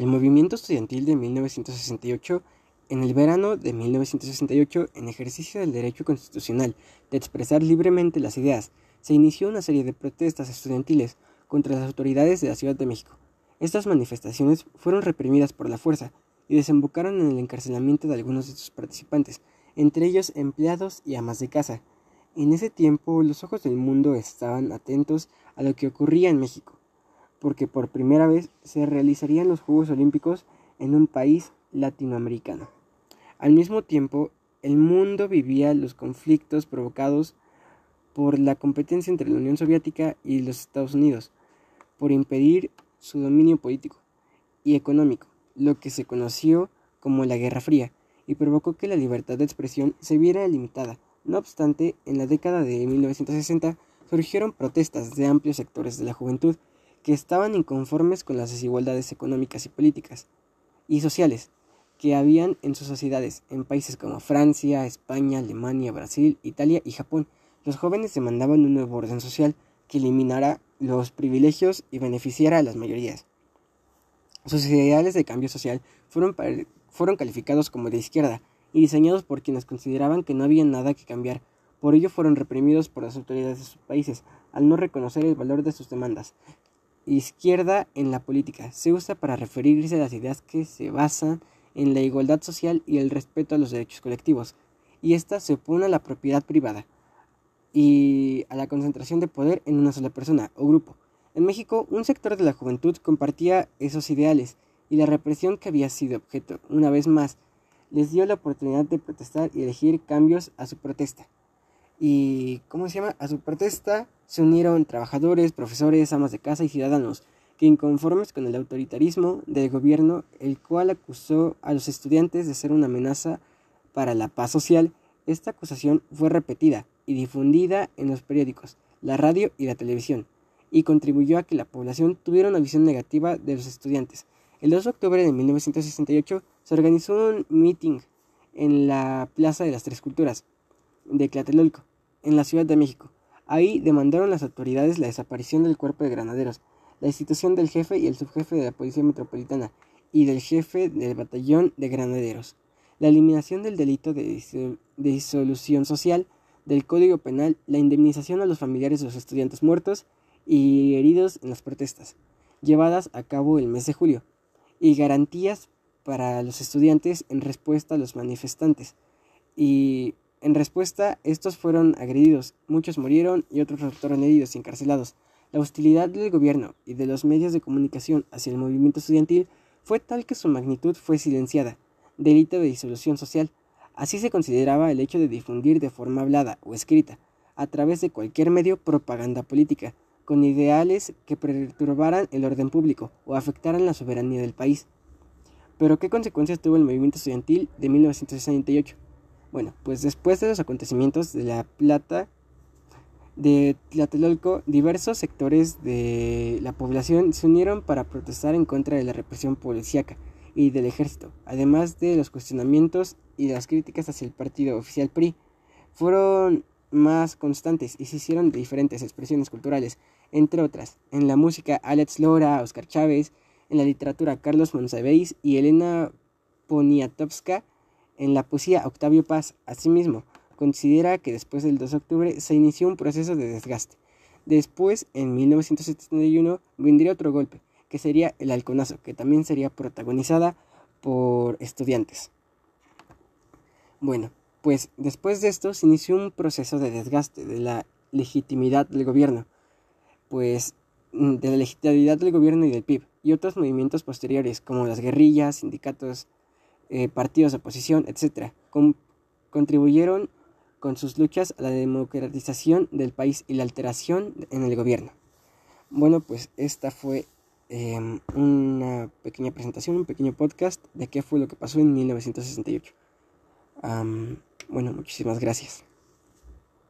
El movimiento estudiantil de 1968, en el verano de 1968, en ejercicio del derecho constitucional de expresar libremente las ideas, se inició una serie de protestas estudiantiles contra las autoridades de la Ciudad de México. Estas manifestaciones fueron reprimidas por la fuerza y desembocaron en el encarcelamiento de algunos de sus participantes, entre ellos empleados y amas de casa. En ese tiempo los ojos del mundo estaban atentos a lo que ocurría en México, porque por primera vez se realizarían los Juegos Olímpicos en un país latinoamericano. Al mismo tiempo, el mundo vivía los conflictos provocados por la competencia entre la Unión Soviética y los Estados Unidos, por impedir su dominio político y económico, lo que se conoció como la Guerra Fría, y provocó que la libertad de expresión se viera limitada. No obstante, en la década de 1960 surgieron protestas de amplios sectores de la juventud que estaban inconformes con las desigualdades económicas y políticas y sociales que habían en sus sociedades en países como Francia, España, Alemania, Brasil, Italia y Japón. Los jóvenes demandaban un nuevo orden social que eliminara los privilegios y beneficiara a las mayorías. Sus ideales de cambio social fueron, fueron calificados como de izquierda y diseñados por quienes consideraban que no había nada que cambiar. Por ello fueron reprimidos por las autoridades de sus países, al no reconocer el valor de sus demandas. Izquierda en la política se usa para referirse a las ideas que se basan en la igualdad social y el respeto a los derechos colectivos, y ésta se opone a la propiedad privada y a la concentración de poder en una sola persona o grupo. En México, un sector de la juventud compartía esos ideales y la represión que había sido objeto, una vez más, les dio la oportunidad de protestar y elegir cambios a su protesta. Y, ¿cómo se llama? A su protesta se unieron trabajadores, profesores, amas de casa y ciudadanos, que inconformes con el autoritarismo del gobierno, el cual acusó a los estudiantes de ser una amenaza para la paz social, esta acusación fue repetida y difundida en los periódicos, la radio y la televisión, y contribuyó a que la población tuviera una visión negativa de los estudiantes. El 2 de octubre de 1968 se organizó un meeting en la Plaza de las Tres Culturas de Tlatelolco, en la Ciudad de México. Ahí demandaron las autoridades la desaparición del cuerpo de granaderos, la institución del jefe y el subjefe de la Policía Metropolitana y del jefe del batallón de granaderos, la eliminación del delito de disolución social, del Código Penal la indemnización a los familiares de los estudiantes muertos y heridos en las protestas, llevadas a cabo el mes de julio, y garantías para los estudiantes en respuesta a los manifestantes. Y en respuesta, estos fueron agredidos, muchos murieron y otros resultaron heridos y encarcelados. La hostilidad del gobierno y de los medios de comunicación hacia el movimiento estudiantil fue tal que su magnitud fue silenciada, delito de disolución social, Así se consideraba el hecho de difundir de forma hablada o escrita, a través de cualquier medio, propaganda política, con ideales que perturbaran el orden público o afectaran la soberanía del país. Pero ¿qué consecuencias tuvo el movimiento estudiantil de 1968? Bueno, pues después de los acontecimientos de La Plata, de Tlatelolco, diversos sectores de la población se unieron para protestar en contra de la represión policíaca y del ejército, además de los cuestionamientos y las críticas hacia el partido oficial PRI, fueron más constantes y se hicieron diferentes expresiones culturales, entre otras, en la música Alex Lora, Oscar Chávez, en la literatura Carlos Monsiváis y Elena Poniatowska, en la poesía Octavio Paz, asimismo, considera que después del 2 de octubre se inició un proceso de desgaste. Después, en 1971, vendría otro golpe, que sería El Halconazo, que también sería protagonizada por estudiantes. Bueno, pues después de esto se inició un proceso de desgaste de la legitimidad del gobierno, pues mm, de la legitimidad del gobierno y del PIB, y otros movimientos posteriores como las guerrillas, sindicatos, eh, partidos de oposición, etc., contribuyeron con sus luchas a la democratización del país y la alteración en el gobierno. Bueno, pues esta fue Em, una pequeña presentación, un pequeño podcast de qué fue lo que pasó en 1968. bueno, muchísimas gracias.